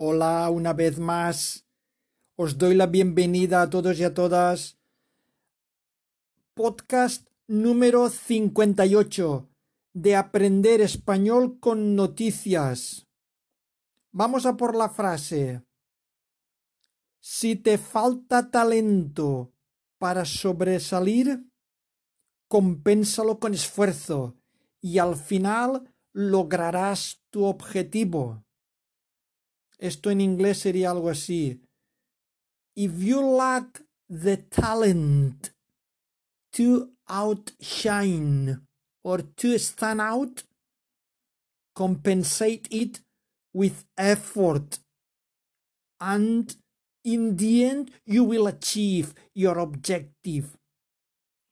Hola una vez más. Os doy la bienvenida a todos y a todas. Podcast número 58 de Aprender Español con Noticias. Vamos a por la frase. Si te falta talento para sobresalir, compénsalo con esfuerzo y al final lograrás tu objetivo. Esto en inglés sería algo así. If you lack the talent to outshine or to stand out, compensate it with effort. And in the end, you will achieve your objective.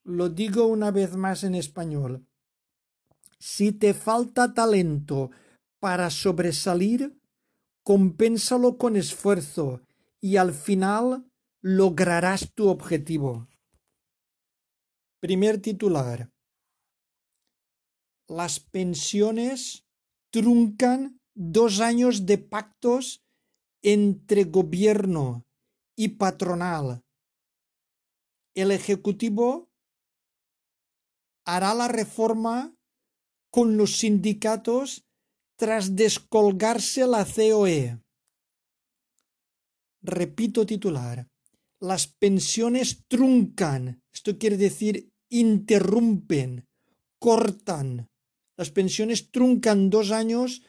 Lo digo una vez más en español. Si te falta talento para sobresalir, compénsalo con esfuerzo y al final lograrás tu objetivo. Primer titular. Las pensiones truncan dos años de pactos entre gobierno y patronal. El Ejecutivo hará la reforma con los sindicatos tras descolgarse la COE. Repito titular. Las pensiones truncan. Esto quiere decir interrumpen, cortan. Las pensiones truncan dos años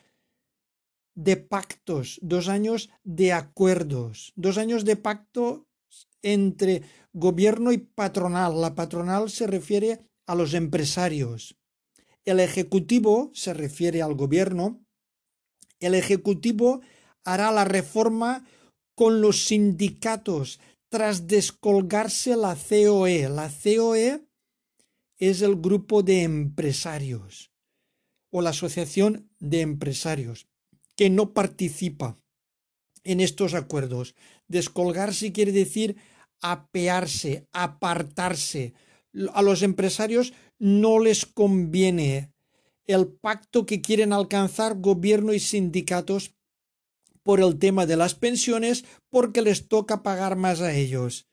de pactos, dos años de acuerdos, dos años de pacto entre gobierno y patronal. La patronal se refiere a los empresarios. El Ejecutivo se refiere al gobierno. El Ejecutivo hará la reforma con los sindicatos tras descolgarse la COE. La COE es el grupo de empresarios o la asociación de empresarios que no participa en estos acuerdos. Descolgarse quiere decir apearse, apartarse. A los empresarios no les conviene el pacto que quieren alcanzar gobierno y sindicatos por el tema de las pensiones porque les toca pagar más a ellos.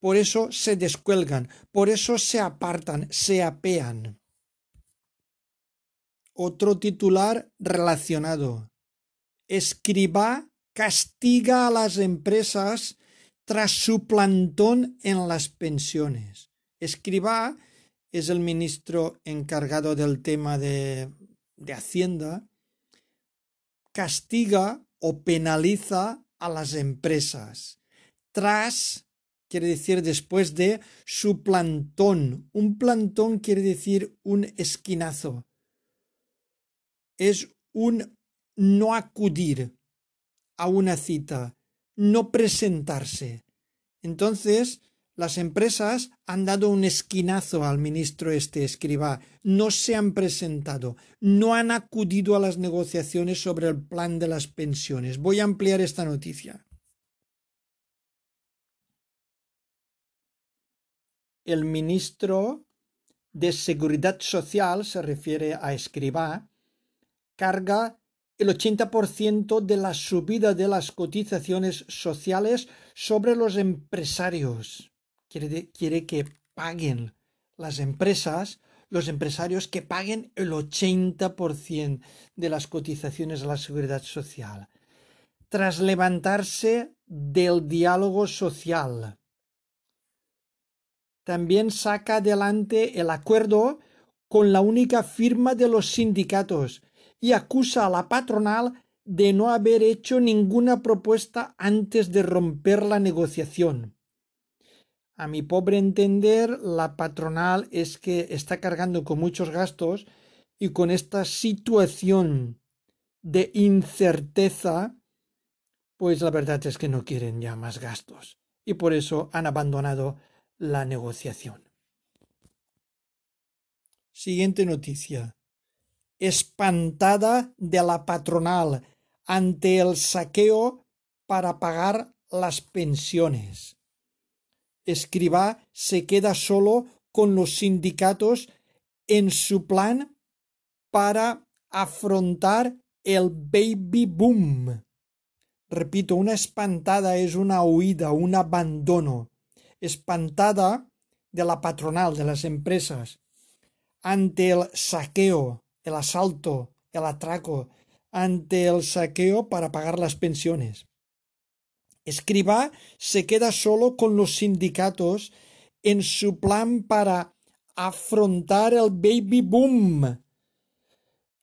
Por eso se descuelgan, por eso se apartan, se apean. Otro titular relacionado. Escriba castiga a las empresas tras su plantón en las pensiones. Escriba es el ministro encargado del tema de, de Hacienda, castiga o penaliza a las empresas tras quiere decir después de su plantón. Un plantón quiere decir un esquinazo. Es un no acudir a una cita, no presentarse. Entonces, las empresas han dado un esquinazo al ministro este escriba, no se han presentado, no han acudido a las negociaciones sobre el plan de las pensiones. Voy a ampliar esta noticia. El ministro de Seguridad Social, se refiere a escriba, carga el 80% de la subida de las cotizaciones sociales sobre los empresarios quiere, que paguen las empresas, los empresarios que paguen el 80% de las cotizaciones a la seguridad social. Tras levantarse del diálogo social. También saca adelante el acuerdo con la única firma de los sindicatos y acusa a la patronal de no haber hecho ninguna propuesta antes de romper la negociación. A mi pobre entender, la patronal es que está cargando con muchos gastos y con esta situación de incerteza, pues la verdad es que no quieren ya más gastos y por eso han abandonado la negociación. Siguiente noticia. Espantada de la patronal ante el saqueo para pagar las pensiones. Escribá se queda solo con los sindicatos en su plan para afrontar el baby boom. Repito, una espantada es una huida, un abandono. Espantada de la patronal, de las empresas, ante el saqueo, el asalto, el atraco, ante el saqueo para pagar las pensiones. Escriba se queda solo con los sindicatos en su plan para afrontar el baby boom.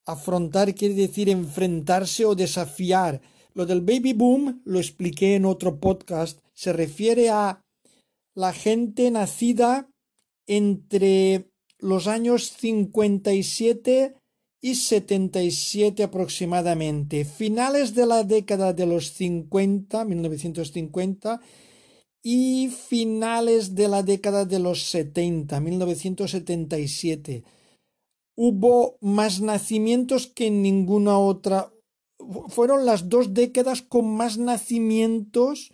Afrontar quiere decir enfrentarse o desafiar. Lo del baby boom, lo expliqué en otro podcast, se refiere a la gente nacida entre los años 57 y 77 aproximadamente, finales de la década de los 50, 1950, y finales de la década de los 70, 1977. Hubo más nacimientos que en ninguna otra. Fueron las dos décadas con más nacimientos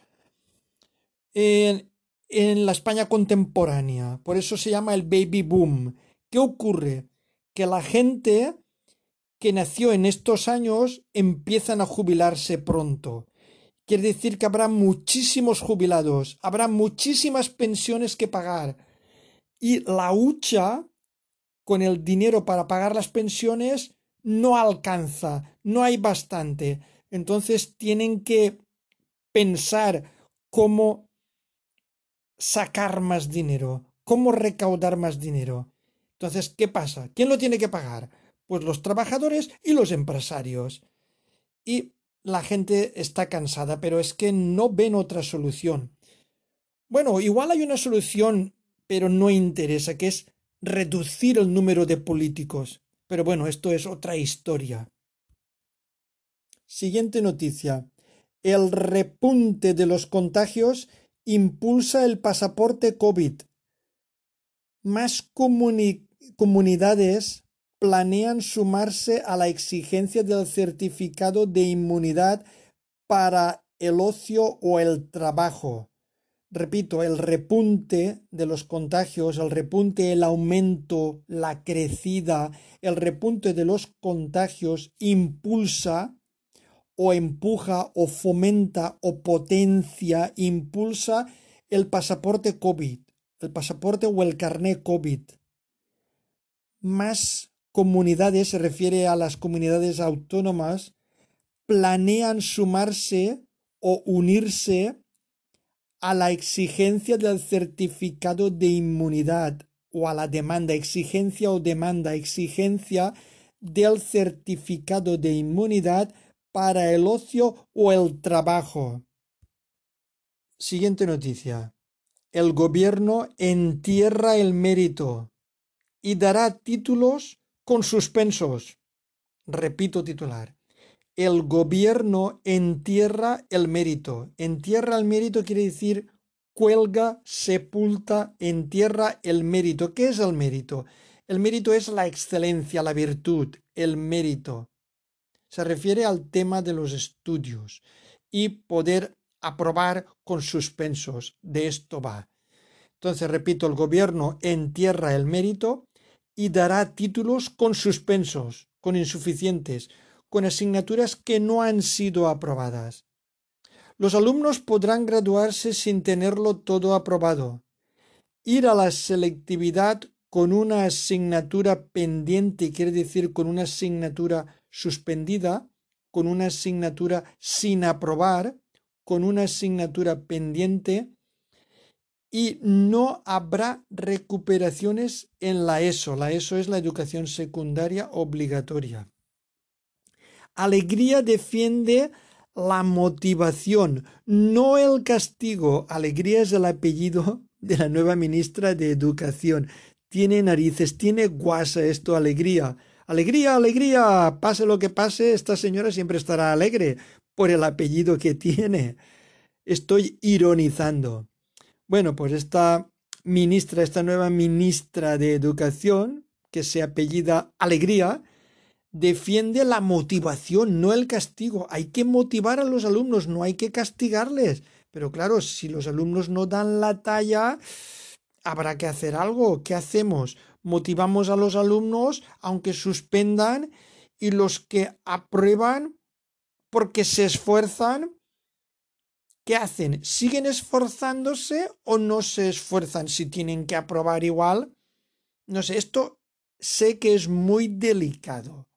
en, en la España contemporánea. Por eso se llama el baby boom. ¿Qué ocurre? Que la gente que nació en estos años empiezan a jubilarse pronto. Quiere decir que habrá muchísimos jubilados, habrá muchísimas pensiones que pagar. Y la hucha con el dinero para pagar las pensiones no alcanza, no hay bastante. Entonces tienen que pensar cómo sacar más dinero, cómo recaudar más dinero. Entonces, ¿qué pasa? ¿Quién lo tiene que pagar? Pues los trabajadores y los empresarios. Y la gente está cansada, pero es que no ven otra solución. Bueno, igual hay una solución, pero no interesa, que es reducir el número de políticos. Pero bueno, esto es otra historia. Siguiente noticia. El repunte de los contagios impulsa el pasaporte COVID. Más comunidades planean sumarse a la exigencia del certificado de inmunidad para el ocio o el trabajo. Repito, el repunte de los contagios, el repunte, el aumento, la crecida, el repunte de los contagios impulsa o empuja o fomenta o potencia, impulsa el pasaporte COVID, el pasaporte o el carné COVID. Más comunidades, se refiere a las comunidades autónomas, planean sumarse o unirse a la exigencia del certificado de inmunidad o a la demanda, exigencia o demanda, exigencia del certificado de inmunidad para el ocio o el trabajo. Siguiente noticia. El gobierno entierra el mérito y dará títulos con suspensos. Repito titular. El gobierno entierra el mérito. Entierra el mérito quiere decir cuelga, sepulta, entierra el mérito. ¿Qué es el mérito? El mérito es la excelencia, la virtud, el mérito. Se refiere al tema de los estudios y poder aprobar con suspensos. De esto va. Entonces, repito, el gobierno entierra el mérito y dará títulos con suspensos, con insuficientes, con asignaturas que no han sido aprobadas. Los alumnos podrán graduarse sin tenerlo todo aprobado. Ir a la selectividad con una asignatura pendiente, quiere decir con una asignatura suspendida, con una asignatura sin aprobar, con una asignatura pendiente, y no habrá recuperaciones en la ESO. La ESO es la educación secundaria obligatoria. Alegría defiende la motivación, no el castigo. Alegría es el apellido de la nueva ministra de Educación. Tiene narices, tiene guasa esto, alegría. Alegría, alegría. Pase lo que pase, esta señora siempre estará alegre por el apellido que tiene. Estoy ironizando. Bueno, pues esta ministra, esta nueva ministra de Educación, que se apellida Alegría, defiende la motivación, no el castigo. Hay que motivar a los alumnos, no hay que castigarles. Pero claro, si los alumnos no dan la talla, habrá que hacer algo. ¿Qué hacemos? Motivamos a los alumnos, aunque suspendan, y los que aprueban porque se esfuerzan, ¿qué hacen? ¿Siguen esforzándose o no se esfuerzan si tienen que aprobar igual? No sé, esto sé que es muy delicado.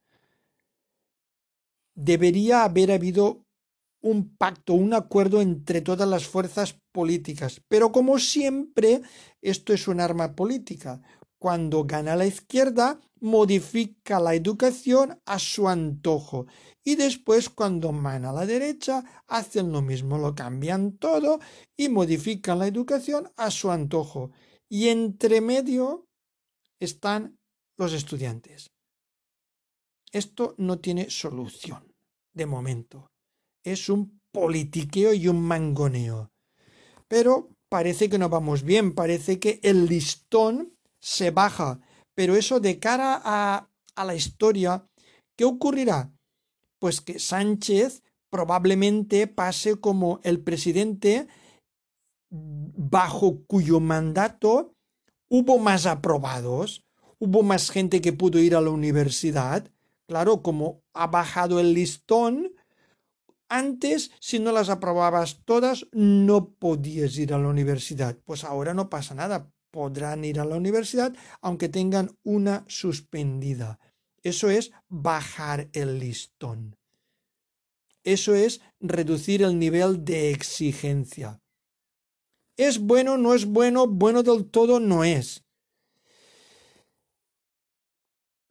Debería haber habido un pacto, un acuerdo entre todas las fuerzas políticas. Pero como siempre, esto es un arma política. Cuando gana la izquierda, modifica la educación a su antojo. Y después, cuando gana la derecha, hacen lo mismo, lo cambian todo y modifican la educación a su antojo. Y entre medio están los estudiantes. Esto no tiene solución, de momento. Es un politiqueo y un mangoneo. Pero parece que no vamos bien, parece que el listón se baja. Pero eso de cara a, a la historia, ¿qué ocurrirá? Pues que Sánchez probablemente pase como el presidente bajo cuyo mandato hubo más aprobados, hubo más gente que pudo ir a la universidad. Claro, como ha bajado el listón, antes, si no las aprobabas todas, no podías ir a la universidad. Pues ahora no pasa nada. Podrán ir a la universidad aunque tengan una suspendida. Eso es bajar el listón. Eso es reducir el nivel de exigencia. ¿Es bueno? ¿No es bueno? Bueno del todo no es.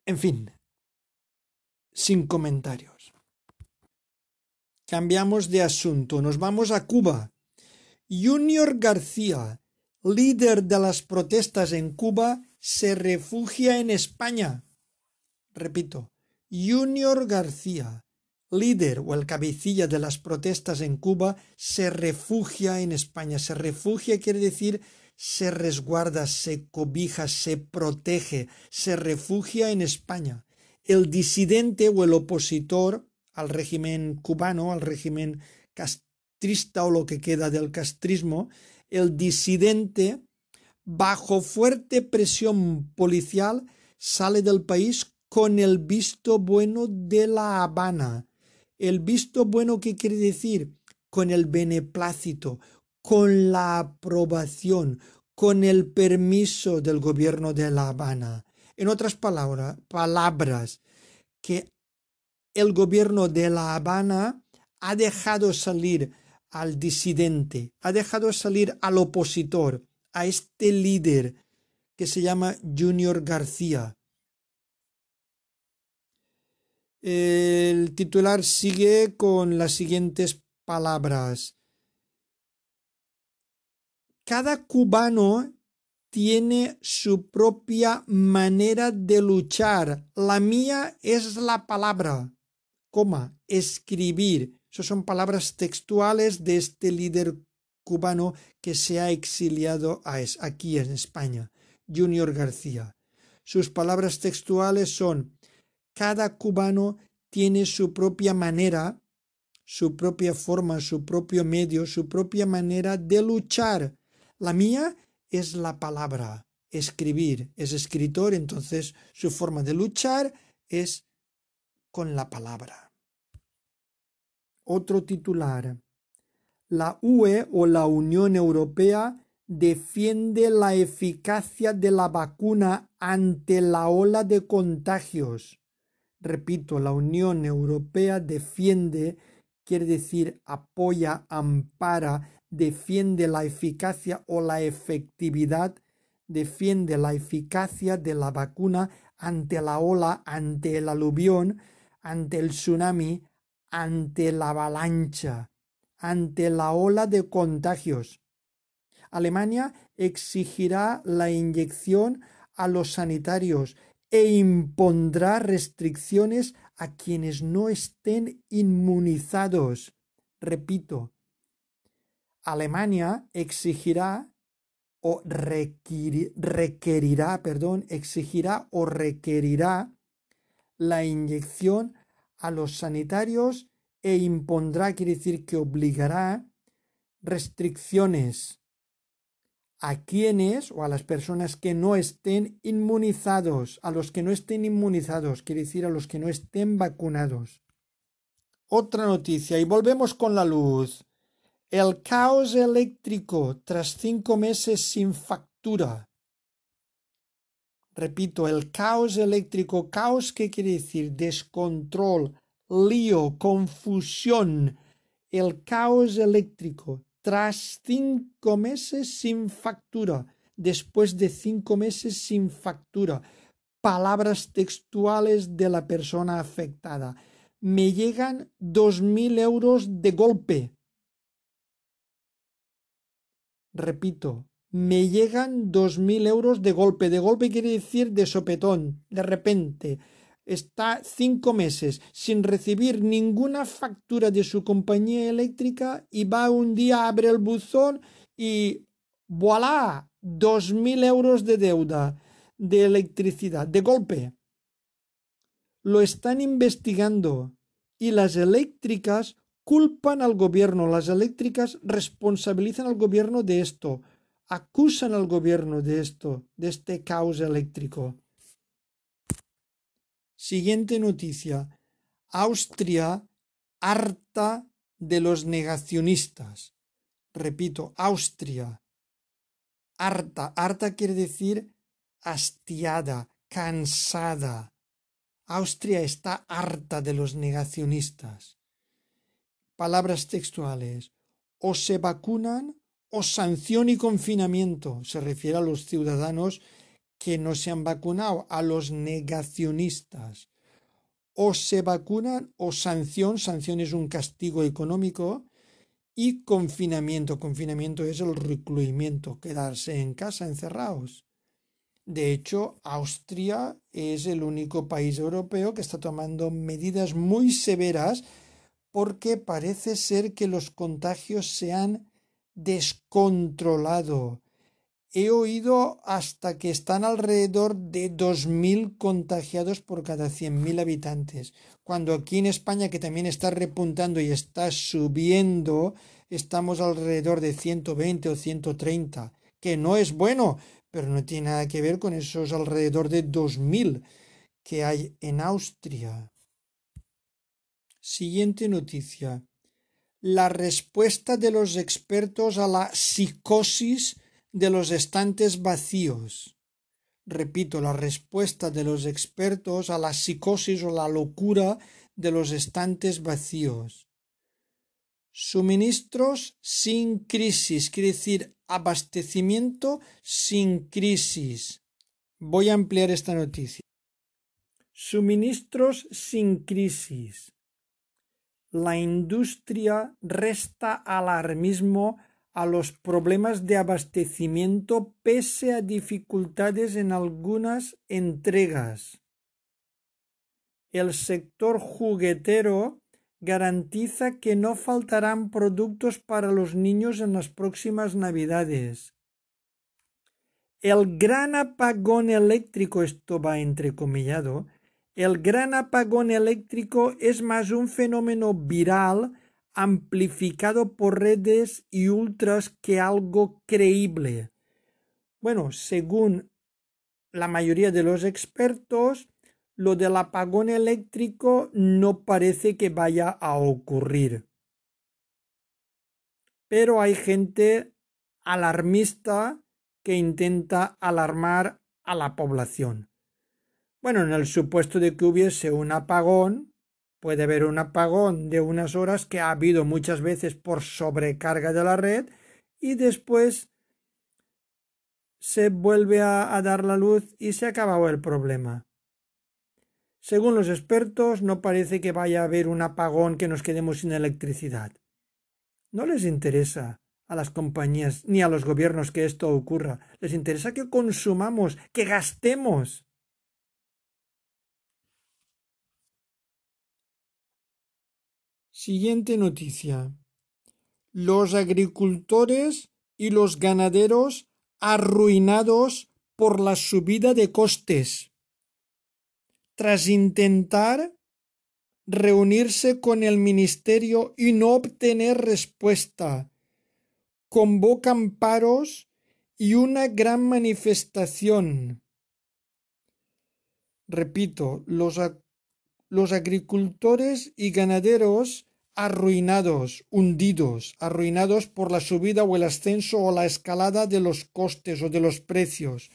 En fin, sin comentarios. Cambiamos de asunto, nos vamos a Cuba. Junior García, líder de las protestas en Cuba, se refugia en España. Repito, Junior García, líder o el cabecilla de las protestas en Cuba, se refugia en España. Se refugia quiere decir se resguarda, se cobija, se protege, se refugia en España. El disidente o el opositor al régimen cubano, al régimen castrista o lo que queda del castrismo, el disidente, bajo fuerte presión policial, sale del país con el visto bueno de La Habana. El visto bueno, ¿qué quiere decir? Con el beneplácito, con la aprobación, con el permiso del gobierno de La Habana. En otras palabras, palabras que el gobierno de La Habana ha dejado salir al disidente, ha dejado salir al opositor, a este líder que se llama Junior García. El titular sigue con las siguientes palabras. Cada cubano tiene su propia manera de luchar. La mía es la palabra, coma, escribir. Esas son palabras textuales de este líder cubano que se ha exiliado aquí en España, Junior García. Sus palabras textuales son cada cubano tiene su propia manera, su propia forma, su propio medio, su propia manera de luchar. La mía es la palabra, escribir. Es escritor, entonces su forma de luchar es con la palabra. Otro titular. La UE o la Unión Europea defiende la eficacia de la vacuna ante la ola de contagios. Repito, la Unión Europea defiende, quiere decir apoya, ampara, defiende la eficacia o la efectividad, defiende la eficacia de la vacuna ante la ola, ante el aluvión, ante el tsunami, ante la avalancha, ante la ola de contagios. Alemania exigirá la inyección a los sanitarios e impondrá restricciones a quienes no estén inmunizados. Repito, Alemania exigirá o requerirá, perdón, exigirá o requerirá la inyección a los sanitarios e impondrá, quiere decir que obligará restricciones a quienes o a las personas que no estén inmunizados, a los que no estén inmunizados, quiere decir a los que no estén vacunados. Otra noticia y volvemos con la luz. El caos eléctrico tras cinco meses sin factura. Repito, el caos eléctrico. Caos, ¿qué quiere decir? Descontrol, lío, confusión. El caos eléctrico tras cinco meses sin factura. Después de cinco meses sin factura. Palabras textuales de la persona afectada. Me llegan dos mil euros de golpe Repito, me llegan dos mil euros de golpe. De golpe quiere decir de sopetón, de repente. Está cinco meses sin recibir ninguna factura de su compañía eléctrica y va un día, abre el buzón y voilà, dos mil euros de deuda de electricidad, de golpe. Lo están investigando y las eléctricas culpan al gobierno, las eléctricas responsabilizan al gobierno de esto, acusan al gobierno de esto, de este caos eléctrico. Siguiente noticia. Austria harta de los negacionistas. Repito, Austria. Harta. Harta quiere decir hastiada, cansada. Austria está harta de los negacionistas. Palabras textuales. O se vacunan o sanción y confinamiento. Se refiere a los ciudadanos que no se han vacunado, a los negacionistas. O se vacunan o sanción, sanción es un castigo económico, y confinamiento, confinamiento es el recluimiento, quedarse en casa encerrados. De hecho, Austria es el único país europeo que está tomando medidas muy severas porque parece ser que los contagios se han descontrolado. He oído hasta que están alrededor de 2.000 contagiados por cada 100.000 habitantes, cuando aquí en España, que también está repuntando y está subiendo, estamos alrededor de 120 o 130, que no es bueno, pero no tiene nada que ver con esos alrededor de 2.000 que hay en Austria. Siguiente noticia. La respuesta de los expertos a la psicosis de los estantes vacíos. Repito, la respuesta de los expertos a la psicosis o la locura de los estantes vacíos. Suministros sin crisis, quiere decir abastecimiento sin crisis. Voy a ampliar esta noticia. Suministros sin crisis la industria resta alarmismo a los problemas de abastecimiento pese a dificultades en algunas entregas. El sector juguetero garantiza que no faltarán productos para los niños en las próximas navidades. El gran apagón eléctrico, esto va entrecomillado, el gran apagón eléctrico es más un fenómeno viral amplificado por redes y ultras que algo creíble. Bueno, según la mayoría de los expertos, lo del apagón eléctrico no parece que vaya a ocurrir. Pero hay gente alarmista que intenta alarmar a la población. Bueno, en el supuesto de que hubiese un apagón, puede haber un apagón de unas horas que ha habido muchas veces por sobrecarga de la red y después se vuelve a, dar la luz y se ha acabado el problema. Según los expertos, no parece que vaya a haber un apagón que nos quedemos sin electricidad. No les interesa a las compañías ni a los gobiernos que esto ocurra. Les interesa que consumamos, que gastemos. Siguiente noticia. Los agricultores y los ganaderos arruinados por la subida de costes. Tras intentar reunirse con el ministerio y no obtener respuesta, convocan paros y una gran manifestación. Repito, los, los agricultores y ganaderos arruinados, hundidos, arruinados por la subida o el ascenso o la escalada de los costes o de los precios.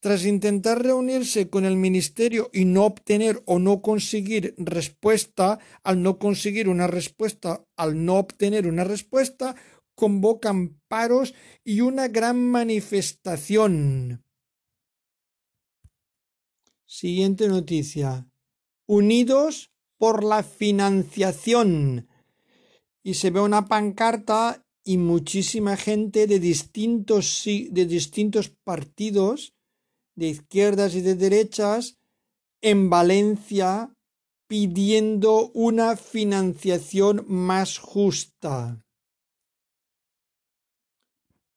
Tras intentar reunirse con el ministerio y no obtener o no conseguir respuesta, al no conseguir una respuesta, al no obtener una respuesta, convocan paros y una gran manifestación. Siguiente noticia. Unidos por la financiación. Y se ve una pancarta y muchísima gente de distintos, de distintos partidos, de izquierdas y de derechas, en Valencia pidiendo una financiación más justa.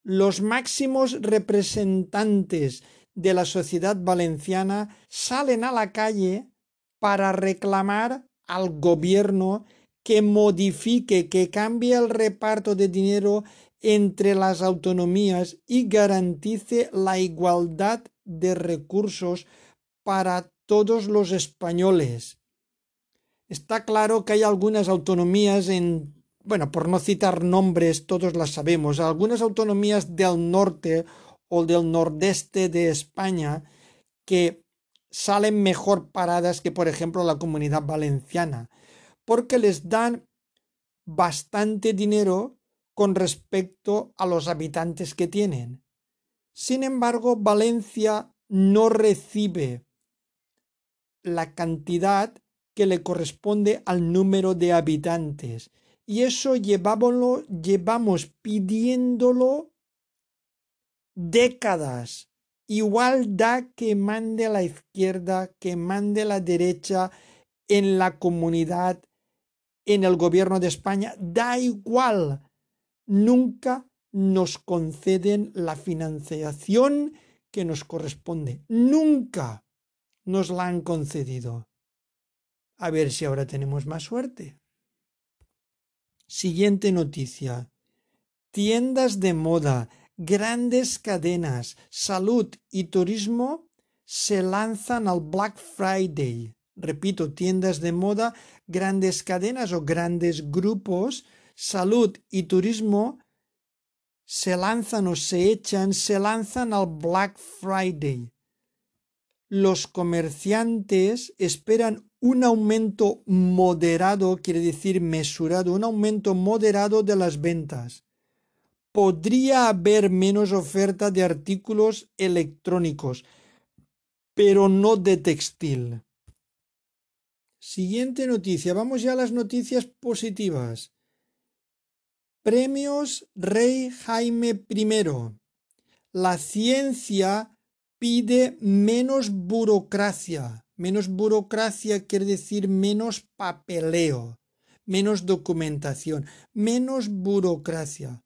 Los máximos representantes de la sociedad valenciana salen a la calle para reclamar al gobierno que modifique, que cambie el reparto de dinero entre las autonomías y garantice la igualdad de recursos para todos los españoles. Está claro que hay algunas autonomías en, bueno, por no citar nombres, todos las sabemos, algunas autonomías del norte o del nordeste de España que salen mejor paradas que, por ejemplo, la comunidad valenciana, porque les dan bastante dinero con respecto a los habitantes que tienen. Sin embargo, Valencia no recibe la cantidad que le corresponde al número de habitantes. Y eso llevámoslo, llevamos pidiéndolo décadas igualdad que mande la izquierda, que mande la derecha en la comunidad, en el gobierno de España, da igual. Nunca nos conceden la financiación que nos corresponde. Nunca nos la han concedido. A ver si ahora tenemos más suerte. Siguiente noticia. Tiendas de moda grandes cadenas, salud y turismo se lanzan al Black Friday. Repito, tiendas de moda, grandes cadenas o grandes grupos, salud y turismo se lanzan o se echan, se lanzan al Black Friday. Los comerciantes esperan un aumento moderado, quiere decir mesurado, un aumento moderado de las ventas podría haber menos oferta de artículos electrónicos, pero no de textil. Siguiente noticia. Vamos ya a las noticias positivas. Premios Rey Jaime I. La ciencia pide menos burocracia. Menos burocracia quiere decir menos papeleo, menos documentación, menos burocracia.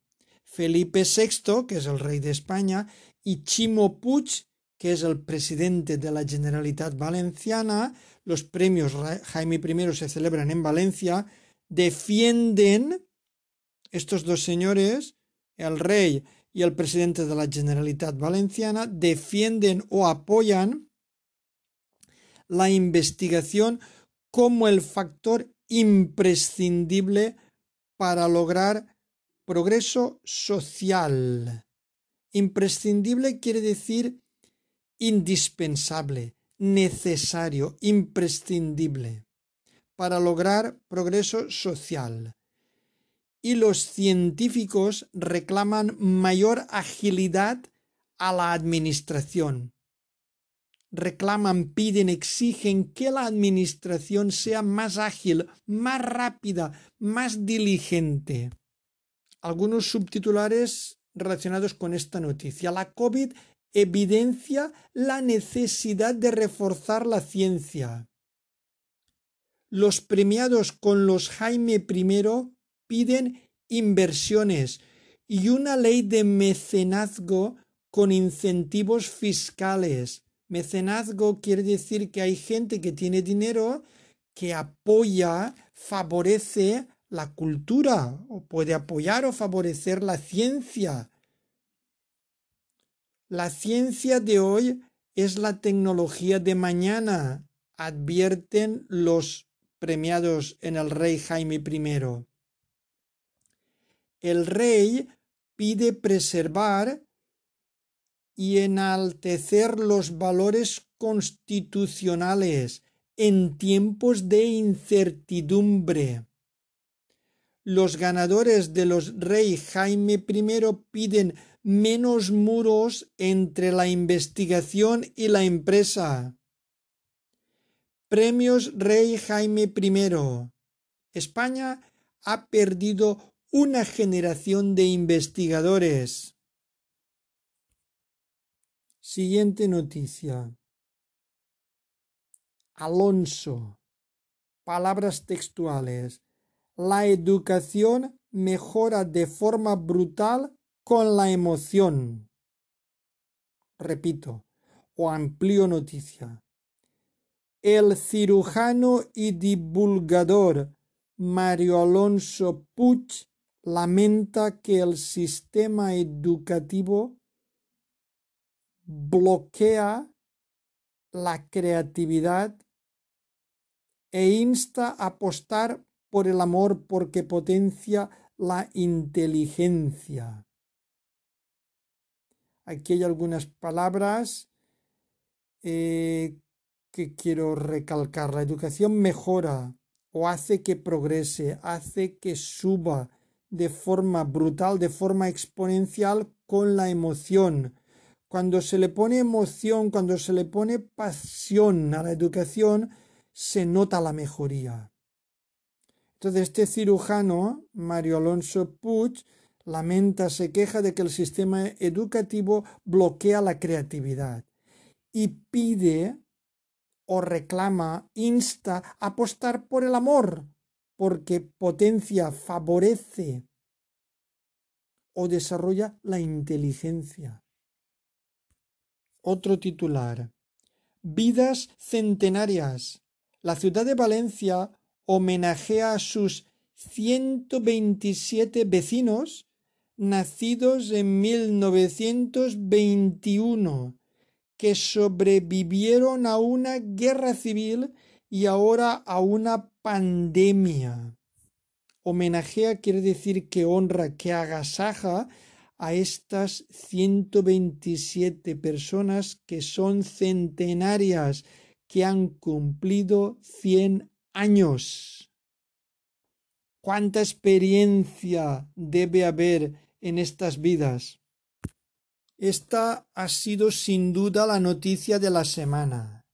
Felipe VI, que es el rey de España, y Chimo Puig, que es el presidente de la Generalitat Valenciana, los premios Jaime I se celebran en Valencia, defienden estos dos señores, el rey y el presidente de la Generalitat Valenciana, defienden o apoyan la investigación como el factor imprescindible para lograr Progreso social. Imprescindible quiere decir indispensable, necesario, imprescindible, para lograr progreso social. Y los científicos reclaman mayor agilidad a la administración. Reclaman, piden, exigen que la administración sea más ágil, más rápida, más diligente algunos subtitulares relacionados con esta noticia. La COVID evidencia la necesidad de reforzar la ciencia. Los premiados con los Jaime I piden inversiones y una ley de mecenazgo con incentivos fiscales. Mecenazgo quiere decir que hay gente que tiene dinero que apoya, favorece la cultura o puede apoyar o favorecer la ciencia. La ciencia de hoy es la tecnología de mañana, advierten los premiados en el rey Jaime I. El rey pide preservar y enaltecer los valores constitucionales en tiempos de incertidumbre. Los ganadores de los rey Jaime I piden menos muros entre la investigación y la empresa. Premios Rey Jaime I. España ha perdido una generación de investigadores. Siguiente noticia. Alonso. Palabras textuales. La educación mejora de forma brutal con la emoción. Repito, o amplio noticia. El cirujano y divulgador Mario Alonso Puig lamenta que el sistema educativo bloquea la creatividad e insta a apostar por el amor porque potencia la inteligencia. Aquí hay algunas palabras eh, que quiero recalcar. La educación mejora o hace que progrese, hace que suba de forma brutal, de forma exponencial con la emoción. Cuando se le pone emoción, cuando se le pone pasión a la educación, se nota la mejoría. Entonces este cirujano, Mario Alonso Puig, lamenta, se queja de que el sistema educativo bloquea la creatividad y pide o reclama, insta a apostar por el amor, porque potencia, favorece o desarrolla la inteligencia. Otro titular. Vidas centenarias. La ciudad de Valencia homenajea a sus 127 vecinos nacidos en 1921 que sobrevivieron a una guerra civil y ahora a una pandemia. Homenajea quiere decir que honra, que agasaja a estas 127 personas que son centenarias, que han cumplido 100 años. ¿Cuánta experiencia debe haber en estas vidas? Esta ha sido sin duda la noticia de la semana.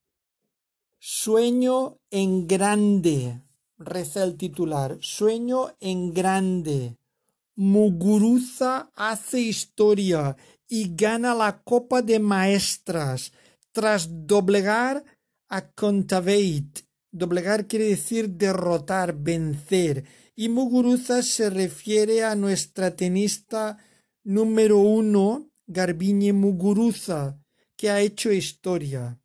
Sueño en grande, reza el titular. Sueño en grande. Muguruza hace historia y gana la Copa de Maestras tras doblegar a Contaveit. Doblegar quiere decir derrotar, vencer. Y Muguruza se refiere a nuestra tenista número uno Garbiñe Muguruza, que ha hecho historia.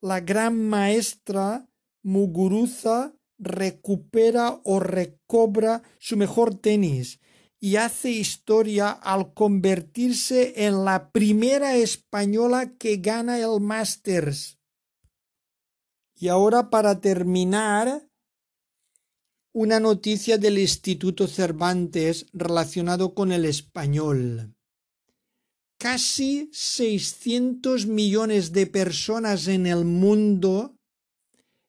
La gran maestra Muguruza recupera o recobra su mejor tenis y hace historia al convertirse en la primera española que gana el Masters. Y ahora para terminar, una noticia del Instituto Cervantes relacionado con el español casi 600 millones de personas en el mundo,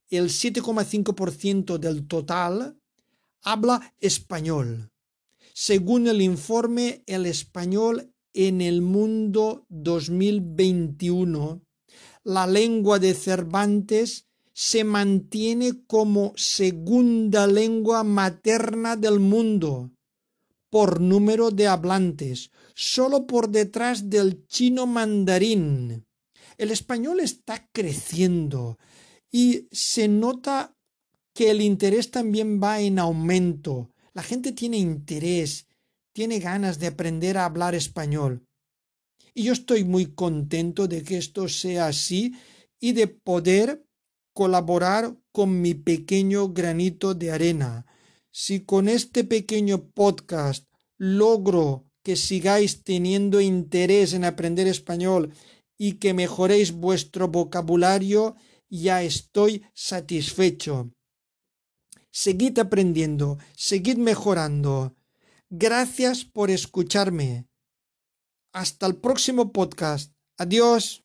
el 7,5% del total, habla español. Según el informe El español en el mundo 2021, la lengua de Cervantes se mantiene como segunda lengua materna del mundo por número de hablantes, solo por detrás del chino mandarín. El español está creciendo y se nota que el interés también va en aumento. La gente tiene interés, tiene ganas de aprender a hablar español. Y yo estoy muy contento de que esto sea así y de poder colaborar con mi pequeño granito de arena. Si con este pequeño podcast logro que sigáis teniendo interés en aprender español y que mejoréis vuestro vocabulario, ya estoy satisfecho. seguid aprendiendo, seguid mejorando. Gracias por escucharme. Hasta el próximo podcast. Adiós.